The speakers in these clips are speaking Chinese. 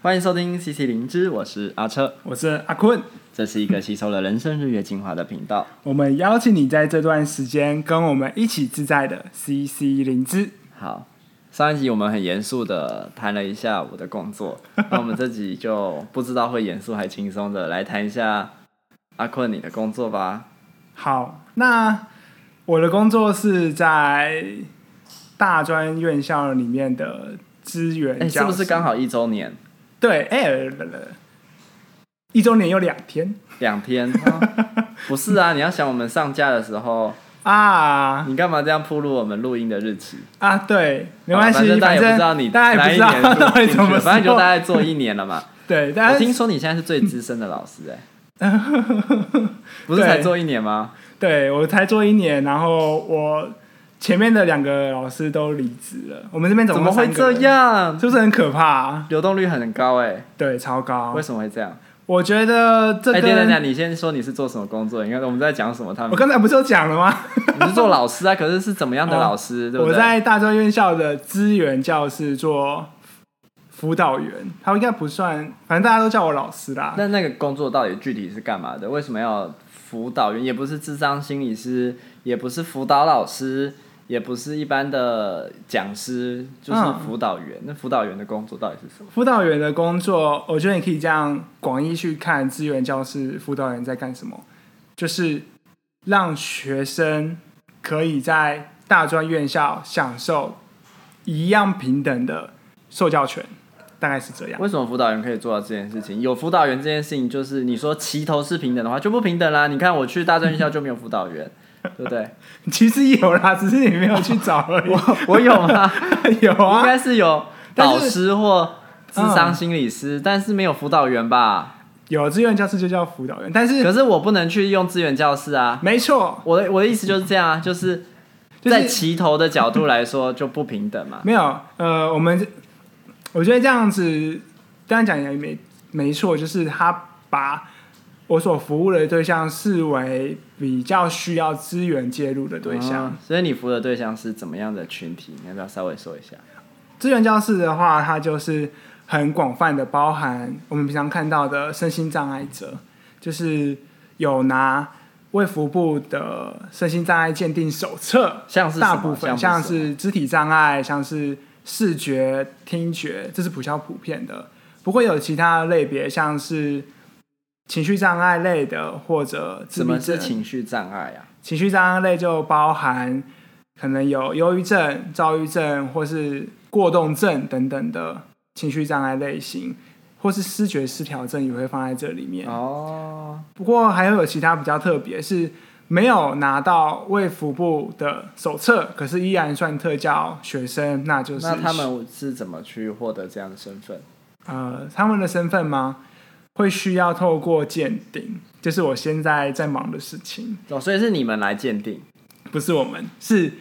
欢迎收听 CC 灵芝，我是阿车，我是阿坤，这是一个吸收了人生日月精华的频道。我们邀请你在这段时间跟我们一起自在的 CC 灵芝。好，上一集我们很严肃的谈了一下我的工作，那我们这集就不知道会严肃还轻松的来谈一下阿坤你的工作吧。好，那我的工作是在大专院校里面的资源教师，是不是刚好一周年？对，哎、欸，一周年有两天，两天、啊，不是啊？你要想我们上架的时候 啊，你干嘛这样铺路我们录音的日期啊？对，没关系，反正大家也不知道你大家也不知道 到底怎么，反正就大概做一年了嘛。对，我听说你现在是最资深的老师、欸，哎，不是才做一年吗？对，对我才做一年，然后我。前面的两个老师都离职了，我们这边怎么会这样？是不是很可怕啊？流动率很高哎，对，超高。为什么会这样？我觉得这个……哎，等等等，你先说你是做什么工作？你看我们在讲什么？他们我刚才不是有讲了吗？你是做老师啊？可是是怎么样的 老师？对不对？我在大专院校的资源教室做辅导员，他应该不算，反正大家都叫我老师啦。那那个工作到底具体是干嘛的？为什么要辅导员？也不是智商心理师，也不是辅导老师。也不是一般的讲师，就是辅导员。嗯、那辅导员的工作到底是什么？辅导员的工作，我觉得你可以这样广义去看，资源教室辅导员在干什么？就是让学生可以在大专院校享受一样平等的受教权，大概是这样。为什么辅导员可以做到这件事情？有辅导员这件事情，就是你说齐头是平等的话，就不平等啦。你看我去大专院校就没有辅导员。对不对？其实有啦，只是你没有去找而已。我我有吗？有啊，应该是有导师或智商心理师，但是，嗯、但是没有辅导员吧？有资源教室就叫辅导员，但是可是我不能去用资源教室啊。没错，我的我的意思就是这样啊，就是在齐头的角度来说就不平等嘛。没有，呃，我们我觉得这样子刚刚讲也没没错，就是他把。我所服务的对象视为比较需要资源介入的对象，嗯，所以你服务的对象是怎么样的群体？你要不要稍微说一下？资源教室的话，它就是很广泛的，包含我们平常看到的身心障碍者，就是有拿卫福部的身心障碍鉴定手册，像是大部分像是肢体障碍，像是视觉、听觉，这是比较普遍的。不会有其他类别，像是。情绪障碍类的，或者什么是情绪障碍啊？情绪障碍类就包含可能有忧郁症、躁郁症，或是过动症等等的情绪障碍类型，或是视觉失调症也会放在这里面。哦，不过还会有其他比较特别，是没有拿到卫福部的手册，可是依然算特教学生，那就是那他们是怎么去获得这样的身份？呃，他们的身份吗？会需要透过鉴定，就是我现在在忙的事情。哦，所以是你们来鉴定，不是我们，是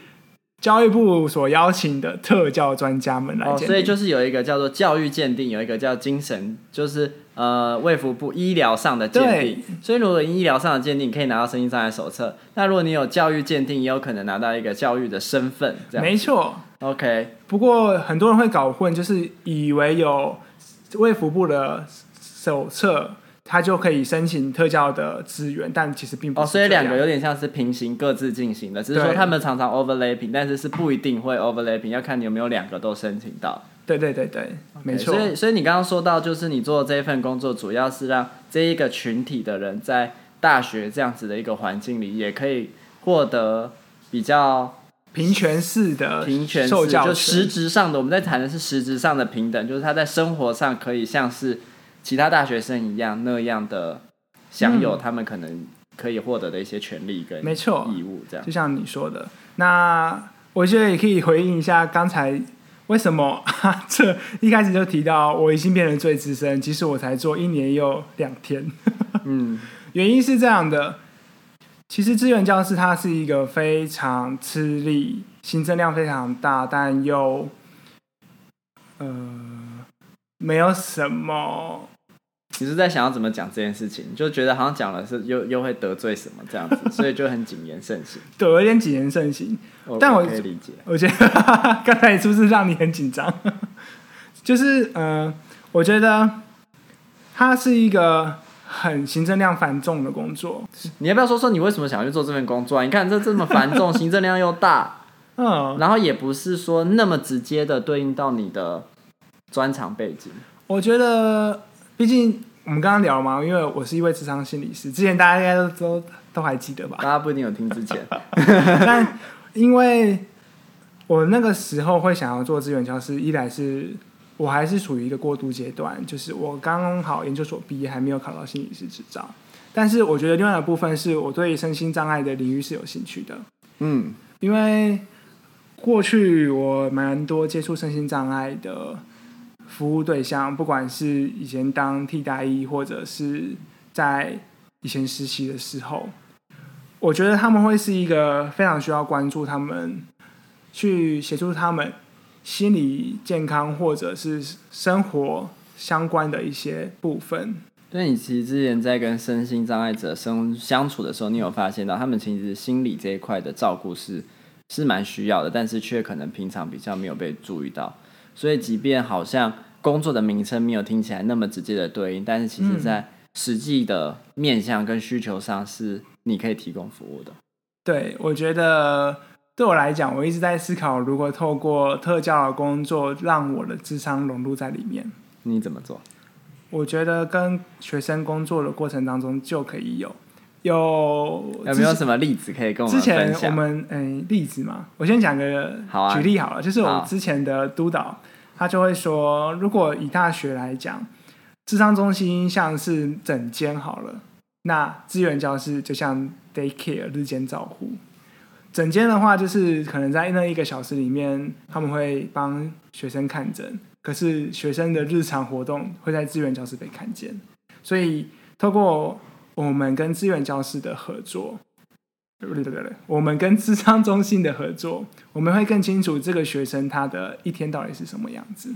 教育部所邀请的特教专家们来鉴定。哦，所以就是有一个叫做教育鉴定，有一个叫精神，就是呃卫福部医疗上的鉴定。所以如果医疗上的鉴定，可以拿到身心障碍手册。那如果你有教育鉴定，也有可能拿到一个教育的身份。这样没错。OK。不过很多人会搞混，就是以为有卫福部的。手册，他就可以申请特教的资源，但其实并不是。哦，所以两个有点像是平行各自进行的，只是说他们常常 overlapping，但是是不一定会 overlapping，要看你有没有两个都申请到。对对对对，okay, 没错。所以所以你刚刚说到，就是你做这一份工作，主要是让这一个群体的人在大学这样子的一个环境里，也可以获得比较平权式的平权受教，就实质上的。我们在谈的是实质上的平等，就是他在生活上可以像是。其他大学生一样，那样的享有他们可能可以获得的一些权利跟没错义务，这样。就像你说的，那我觉得也可以回应一下刚才为什么 这一开始就提到我已经变成最资深，其实我才做一年又两天。嗯，原因是这样的，其实资源教室它是一个非常吃力、行政量非常大，但又呃没有什么。你是在想要怎么讲这件事情？就觉得好像讲了是又又会得罪什么这样子，所以就很谨言慎行。对，有点谨言慎行。但我，我可以理解。我觉得刚才是不是让你很紧张？就是呃，我我觉得它是一个很行政量繁重的工作。你要不要说说你为什么想要去做这份工作啊？你看这这么繁重，行政量又大，嗯，然后也不是说那么直接的对应到你的专长背景。我觉得，毕竟我们刚刚聊了嘛，因为我是一位智商心理师，之前大家应该都都都还记得吧？大家不一定有听之前，但因为我那个时候会想要做资源教师，一来是我还是处于一个过渡阶段，就是我刚好研究所毕业，还没有考到心理师执照。但是我觉得另外的部分是我对身心障碍的领域是有兴趣的，嗯，因为过去我蛮多接触身心障碍的服务对象，不管是以前当替代役，或者是在以前实习的时候，我觉得他们会是一个非常需要关注他们。去协助他们心理健康或者是生活相关的一些部分。对，你其实之前在跟身心障碍者生相处的时候，你有发现到他们其实心理这一块的照顾是是蛮需要的，但是却可能平常比较没有被注意到。所以，即便好像工作的名称没有听起来那么直接的对应，但是其实在实际的面向跟需求上，是你可以提供服务的。对，我觉得。对我来讲，我一直在思考如何透过特教的工作，让我的智商融入在里面。你怎么做？我觉得跟学生工作的过程当中就可以有有有没有什么例子可以跟我们？之前我们嗯、欸、例子嘛，我先讲个好啊，举例好了，就是我之前的督导，他就会说，如果以大学来讲，智商中心像是整间好了，那资源教室就像 daycare 日间照护。整间的话，就是可能在那一个小时里面，他们会帮学生看诊，可是学生的日常活动会在资源教室被看见。所以，透过我们跟资源教室的合作，对对对，我们跟智商中心的合作，我们会更清楚这个学生他的一天到底是什么样子。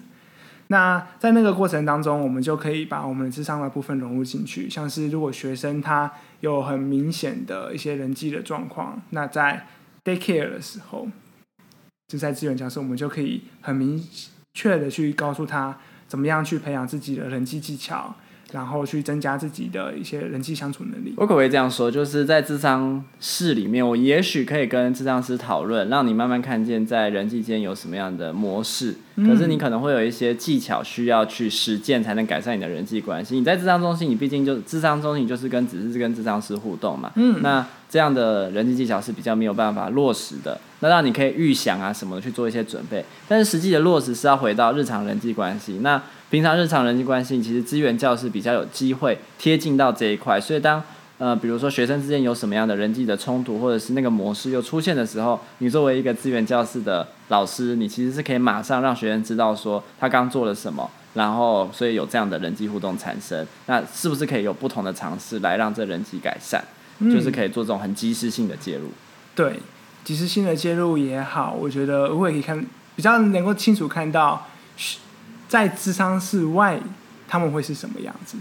那在那个过程当中，我们就可以把我们的咨商的部分融入进去，像是如果学生他有很明显的一些人际的状况，那在 daycare 的时候，就在资源教室，我们就可以很明确的去告诉他，怎么样去培养自己的人际技巧。然后去增加自己的一些人际相处能力。我可不可以这样说，就是在智商室里面，我也许可以跟智商师讨论，让你慢慢看见在人际间有什么样的模式。嗯。可是你可能会有一些技巧需要去实践，才能改善你的人际关系。你在智商中心，你毕竟就智商中心就是跟只是跟智商师互动嘛。嗯。那这样的人际技巧是比较没有办法落实的。那让你可以预想啊什么的去做一些准备，但是实际的落实是要回到日常人际关系。那平常日常人际关系，其实资源教室比较有机会贴近到这一块，所以当呃比如说学生之间有什么样的人际的冲突，或者是那个模式又出现的时候，你作为一个资源教室的老师，你其实是可以马上让学生知道说他刚做了什么，然后所以有这样的人际互动产生，那是不是可以有不同的尝试来让这人际改善？嗯，就是可以做这种很即时性的介入。对，即时性的介入也好，我觉得我也可以看比较能够清楚看到。在智商室外，他们会是什么样子？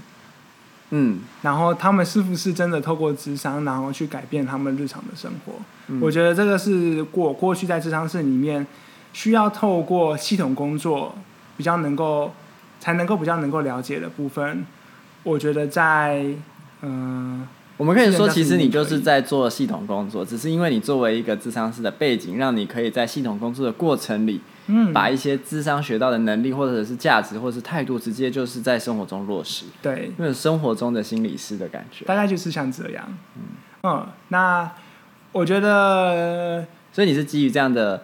嗯，然后他们是不是真的透过智商，然后去改变他们日常的生活？嗯，我觉得这个是过过去在智商室里面需要透过系统工作比较能够才能够比较能够了解的部分。我觉得在嗯。呃我们可以说，其实你就是在做系统工作，只是因为你作为一个智商师的背景，让你可以在系统工作的过程里，嗯，把一些智商学到的能力，或者是价值，或者是态度，直接就是在生活中落实。对，因为生活中的心理师的感觉，大概就是像这样。嗯，嗯，那我觉得，所以你是基于这样的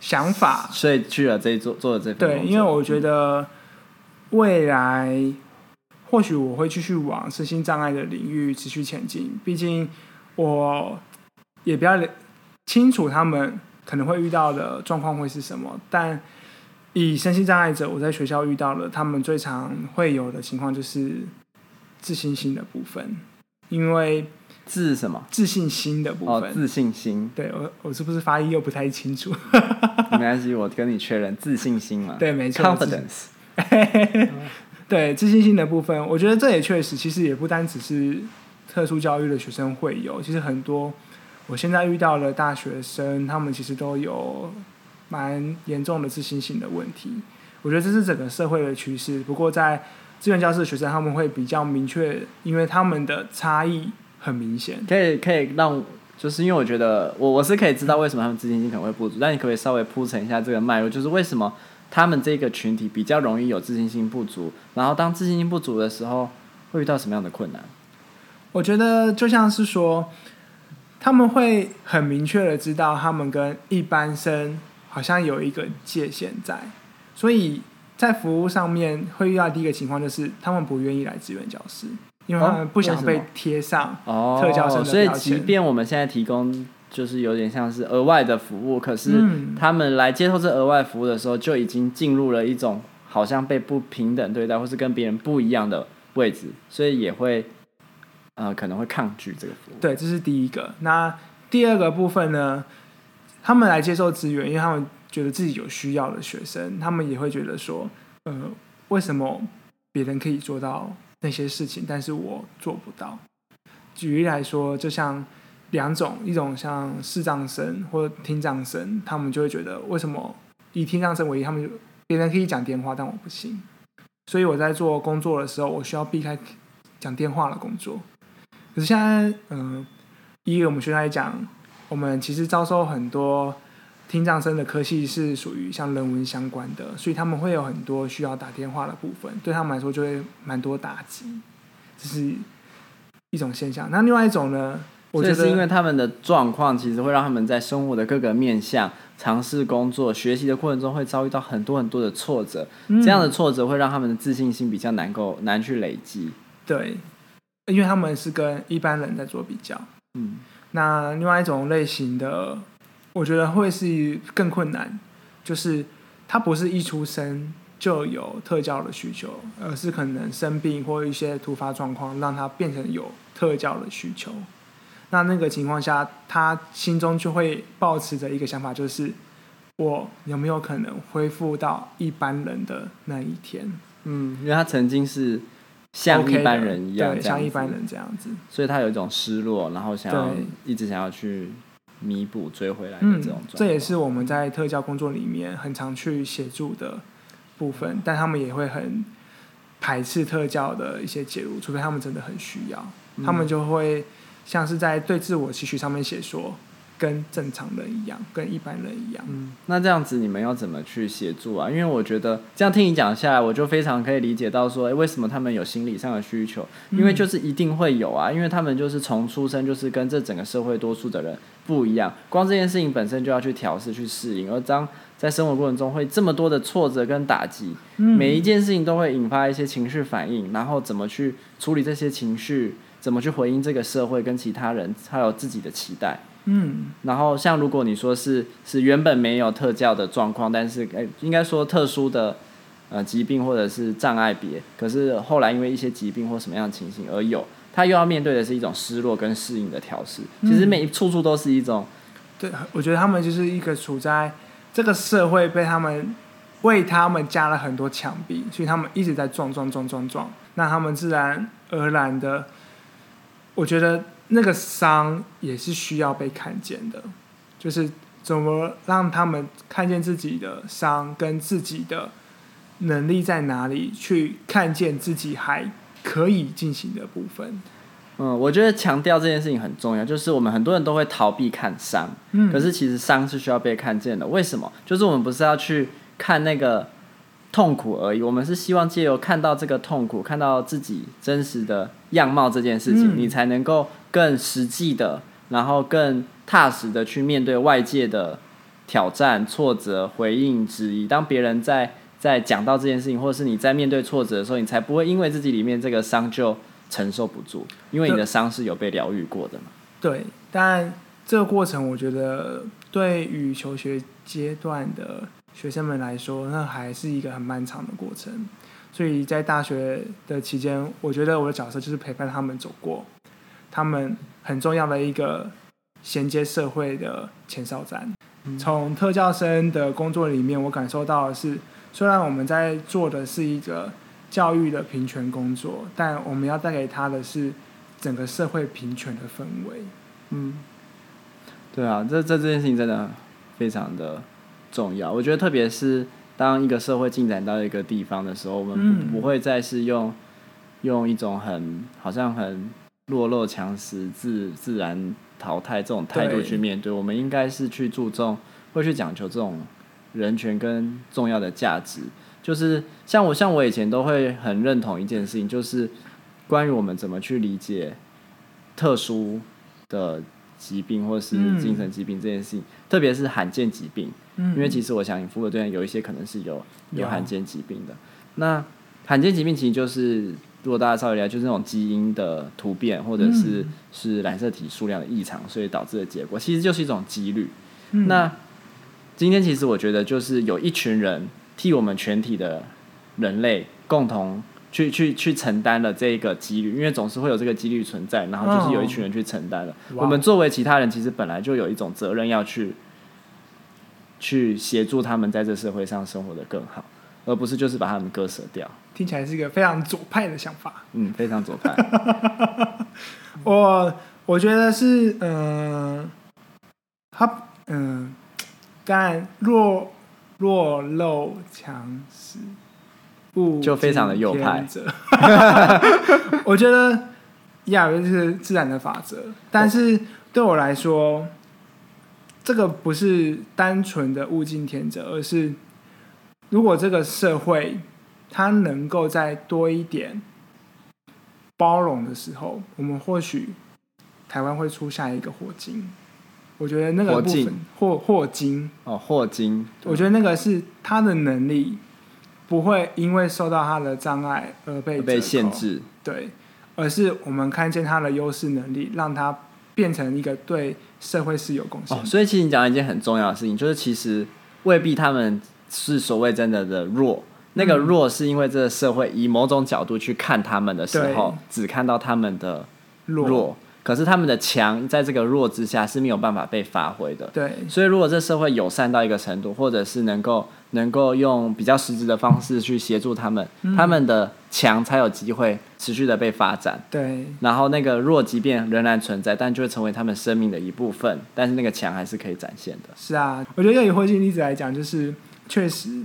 想法，所以去了这一做做了这份。对，因为我觉得未来。或许我会继续往身心障碍的领域持续前进，毕竟我也比较清楚他们可能会遇到的状况会是什么。但以身心障碍者，我在学校遇到了他们最常会有的情况就是自信心的部分，因为自什么？自信心的部分。哦，自信心。对，我，我是不是发音又不太清楚？没关系，我跟你确认，自信心嘛。对，没错。Confidence。对自信心的部分，我觉得这也确实，其实也不单只是特殊教育的学生会有，其实很多我现在遇到的大学生，他们其实都有蛮严重的自信心的问题。我觉得这是整个社会的趋势。不过在志愿教室的学生他们会比较明确，因为他们的差异很明显。可以可以让，就是因为我觉得我我是可以知道为什么他们自信心可能会不足，但你可不可以稍微铺陈一下这个脉络，就是为什么他们这个群体比较容易有自信心不足，然后当自信心不足的时候会遇到什么样的困难？我觉得就像是说，他们会很明确的知道他们跟一般生好像有一个界限在，所以。在服务上面会遇到第一个情况就是，他们不愿意来支援教师，因为他们不想被贴上特教生的标签。哦，所以即便我们现在提供就是有点像是额外的服务，可是他们来接受这额外服务的时候，就已经进入了一种好像被不平等对待，或是跟别人不一样的位置，所以也会呃可能会抗拒这个服务。对，这是第一个。那第二个部分呢？他们来接受资源，因为他们。觉得自己有需要的学生，他们也会觉得说，呃，为什么别人可以做到那些事情，但是我做不到？举例来说，就像两种，一种像视障生或听障生，他们就会觉得，为什么以听障生为例，他们就别人可以讲电话，但我不行。所以我在做工作的时候，我需要避开讲电话的工作。可是现在，嗯、呃，以我们学校来讲，我们其实招收很多。听障生的科系是属于像人文相关的，所以他们会有很多需要打电话的部分，对他们来说就会蛮多打击，这是一种现象。那另外一种呢？我觉得是因为他们的状况其实会让他们在生活的各个面向、尝试工作、学习的过程中会遭遇到很多很多的挫折，嗯、这样的挫折会让他们的自信心比较难够难去累积。对，因为他们是跟一般人在做比较。嗯，那另外一种类型的。我觉得会是更困难，就是他不是一出生就有特教的需求，而是可能生病或一些突发状况让他变成有特教的需求。那那个情况下，他心中就会抱持着一个想法，就是我有没有可能恢复到一般人的那一天？嗯，因为他曾经是像一般人一样，对，像一般人这样子，所以他有一种失落，然后想要一直想要去。弥补追回来的这种状况，嗯，这也是我们在特教工作里面很常去协助的部分，但他们也会很排斥特教的一些介入，除非他们真的很需要，嗯，他们就会像是在对自我期许上面写说。跟正常人一样，跟一般人一样。嗯，那这样子你们要怎么去协助啊？因为我觉得这样听你讲下来，我就非常可以理解到说，诶，为什么他们有心理上的需求？因为就是一定会有啊，因为他们就是从出生就是跟这整个社会多数的人不一样，光这件事情本身就要去调试、去适应，而当在生活过程中会这么多的挫折跟打击，每一件事情都会引发一些情绪反应，然后怎么去处理这些情绪，怎么去回应这个社会跟其他人，还有自己的期待。嗯，然后像如果你说是是原本没有特教的状况，但是诶应该说特殊的呃疾病或者是障碍别，可是后来因为一些疾病或什么样的情形而有，他又要面对的是一种失落跟适应的调试，其实每一处处都是一种。对，我觉得他们就是一个处在这个社会被他们为他们加了很多墙壁，所以他们一直在撞撞撞撞撞，那他们自然而然的，我觉得。那个伤也是需要被看见的，就是怎么让他们看见自己的伤跟自己的能力在哪里，去看见自己还可以进行的部分。嗯，我觉得强调这件事情很重要，就是我们很多人都会逃避看伤，嗯，可是其实伤是需要被看见的。为什么？就是我们不是要去看那个。痛苦而已，我们是希望借由看到这个痛苦，看到自己真实的样貌这件事情，嗯、你才能够更实际的，然后更踏实的去面对外界的挑战、挫折、回应、质疑。当别人在在讲到这件事情，或者是你在面对挫折的时候，你才不会因为自己里面这个伤就承受不住，因为你的伤是有被疗愈过的嘛。对，但这个过程，我觉得对于求学阶段的。学生们来说，那还是一个很漫长的过程。所以在大学的期间，我觉得我的角色就是陪伴他们走过他们很重要的一个衔接社会的前哨站。从特教生的工作里面，我感受到的是，虽然我们在做的是一个教育的平权工作，但我们要带给他的是整个社会平权的氛围。嗯，对啊，这这这件事情真的非常的。重要，我觉得特别是当一个社会进展到一个地方的时候，我们不、嗯、不会再是用用一种很好像很弱肉强食、自自然淘汰这种态度去面对。对，我们应该是去注重，会去讲求这种人权跟重要的价值。就是像我像我以前都会很认同一件事情，就是关于我们怎么去理解特殊的疾病或是精神疾病这件事情，嗯、特别是罕见疾病。嗯、因为其实我想，你服务的对象有一些可能是有有罕见疾病的。那罕见疾病其实就是，如果大家稍微了解，就是那种基因的突变，或者是、嗯、是染色体数量的异常，所以导致的结果，其实就是一种几率。嗯、那今天其实我觉得，就是有一群人。替我们全体的人类共同去去去承担了这个几率，因为总是会有这个几率存在，然后就是有一群人去承担了。Oh. 我们作为其他人，其实本来就有一种责任要去去协助他们在这社会上生活的更好，而不是就是把他们割舍掉。听起来是一个非常左派的想法。嗯，非常左派。我我觉得是，嗯、呃，他，嗯、呃，但弱。弱肉强食，不就非常的右派。我觉得亚维是自然的法则，但是对我来说，这个不是单纯的物竞天择，而是如果这个社会它能够再多一点包容的时候，我们或许台湾会出下一个霍金。我觉得那个部分霍霍金。哦，霍金，我觉得那个是他的能力不会因为受到他的障碍而被被限制，对，而是我们看见他的优势能力，让他变成一个对社会是有贡献。哦，所以其实你讲一件很重要的事情，就是其实未必他们是所谓真的的弱，那个弱是因为这个社会以某种角度去看他们的时候，只看到他们的弱。弱可是他们的强在这个弱之下是没有办法被发挥的。对，所以如果这社会友善到一个程度，或者是能够能够用比较实质的方式去协助他们，嗯、他们的强才有机会持续的被发展。对，然后那个弱即便仍然存在，但就会成为他们生命的一部分。但是那个强还是可以展现的。是啊，我觉得用以霍金例子来讲，就是确实，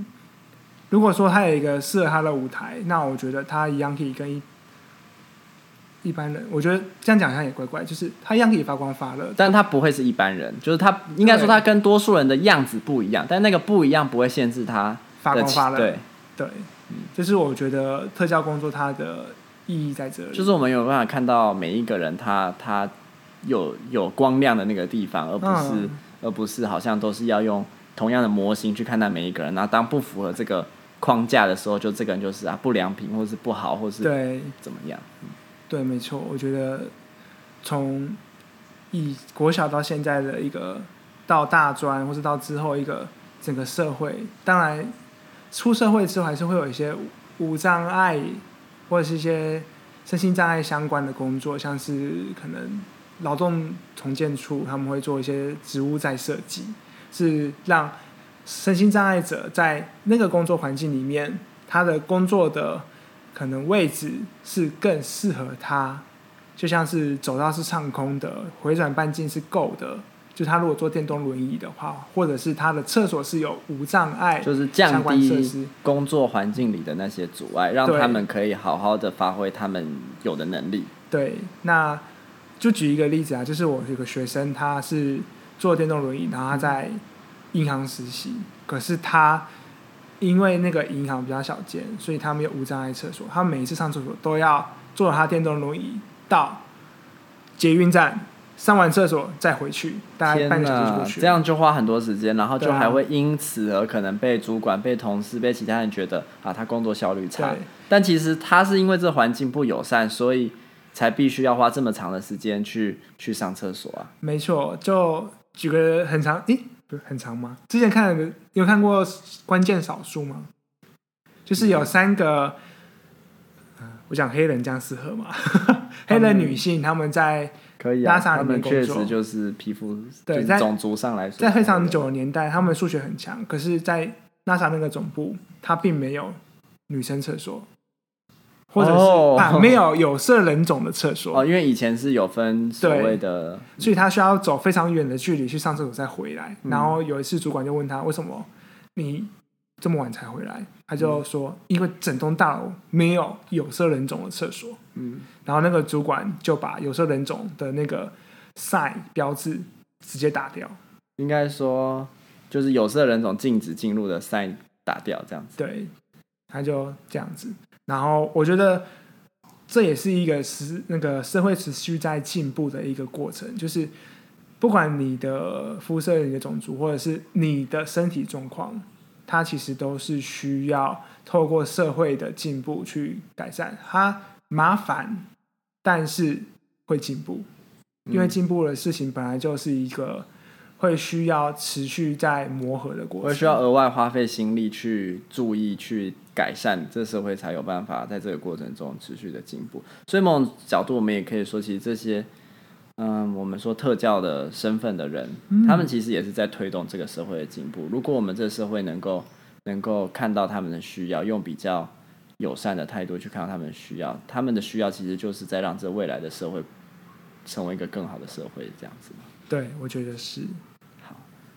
如果说他有一个适合他的舞台，那我觉得他一样可以跟一。一般人，我觉得这样讲好像也怪怪，就是他一样可以发光发热，但他不会是一般人，就是他应该说他跟多数人的样子不一样，但那个不一样不会限制他发光发热。对。对，嗯，就是我觉得特效工作它的意义在这里，就是我们有办法看到每一个人他他有有光亮的那个地方，而不是、嗯、而不是好像都是要用同样的模型去看待每一个人，然后当不符合这个框架的时候，就这个人就是啊不良品，或是不好，或是对。怎么样。对，没错，我觉得从以国小到现在的一个到大专，或是到之后一个整个社会，当然出社会之后还是会有一些无障碍或者是一些身心障碍相关的工作，像是可能劳动重建处他们会做一些植物再设计，是让身心障碍者在那个工作环境里面，他的工作的。可能位置是更适合他，就像是走道是畅空的，回转半径是够的。就他如果坐电动轮椅的话，或者是他的厕所是有无障碍，就是降低工作环境里的那些阻碍，让他们可以好好的发挥他们有的能力。对，那就举一个例子啊，就是我有个学生，他是坐电动轮椅，然后他在银行实习，可是他。因为那个银行比较小间，所以他没有无障碍厕所。他每一次上厕所都要坐他电动轮椅到捷运站上完厕所再回去，大概半个小时过去。这样就花很多时间，然后就还会因此而可能被主管、被同事、被其他人觉得啊，他工作效率差。但其实他是因为这环境不友善，所以才必须要花这么长的时间去去上厕所啊。没错，就举个很长，诶。不是很长吗？之前看的，有看过关键少数吗？就是有三个，嗯、我讲黑人这样适合吗？黑人女性他们在可以啊，他们确实就是皮肤对，在种族上来说，在非常久的年代，他们数学很强，可是，在 NASA 那个总部，它并没有女生厕所。或者是、oh, 啊，没有有色人种的厕所 哦，因为以前是有分所谓的，所以他需要走非常远的距离去上厕所再回来。嗯、然后有一次主管就问他，为什么你这么晚才回来？他就说，嗯、因为整栋大楼没有有色人种的厕所。嗯，然后那个主管就把有色人种的那个 sign 标志直接打掉。应该说，就是有色人种禁止进入的 sign 打掉，这样子。对，他就这样子。然后我觉得这也是一个时那个社会持续在进步的一个过程，就是不管你的肤色、你的种族，或者是你的身体状况。它其实都是需要透过社会的进步去改善，它麻烦，但是会进步，因为进步的事情本来就是一个会需要持续在磨合的过程，会需要额外花费心力去注意去改善，这社会才有办法在这个过程中持续的进步。所以某种角度，我们也可以说，其实这些。嗯，我们说特教的身份的人，嗯，他们其实也是在推动这个社会的进步。如果我们这个社会能够能够看到他们的需要，用比较友善的态度去看到他们的需要，他们的需要其实就是在让这未来的社会成为一个更好的社会，这样子。对，我觉得是。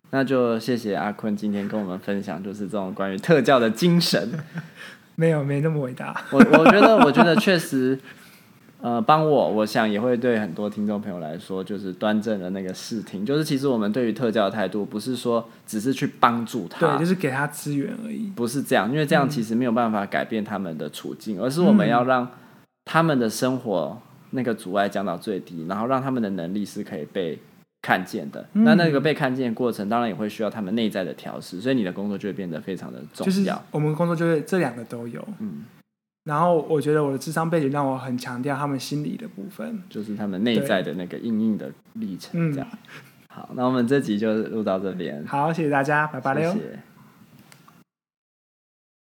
好，那就谢谢阿坤今天跟我们分享，就是这种关于特教的精神。没有，没那么伟大。我我觉得，我觉得确实。呃，帮我，我想也会对很多听众朋友来说，就是端正的那个视听，就是其实我们对于特教的态度，不是说只是去帮助他，对，就是给他资源而已，不是这样，因为这样其实没有办法改变他们的处境，嗯、而是我们要让他们的生活那个阻碍降到最低，然后让他们的能力是可以被看见的。嗯、那那个被看见的过程，当然也会需要他们内在的调试，所以你的工作就会变得非常的重要。就是我们工作就是这两个都有，嗯。然后我觉得我的智商背景让我很强调他们心理的部分，就是他们内在的那个硬硬的历程。这样，好，那我们这集就录到这边。好，谢谢大家，拜拜了。谢谢。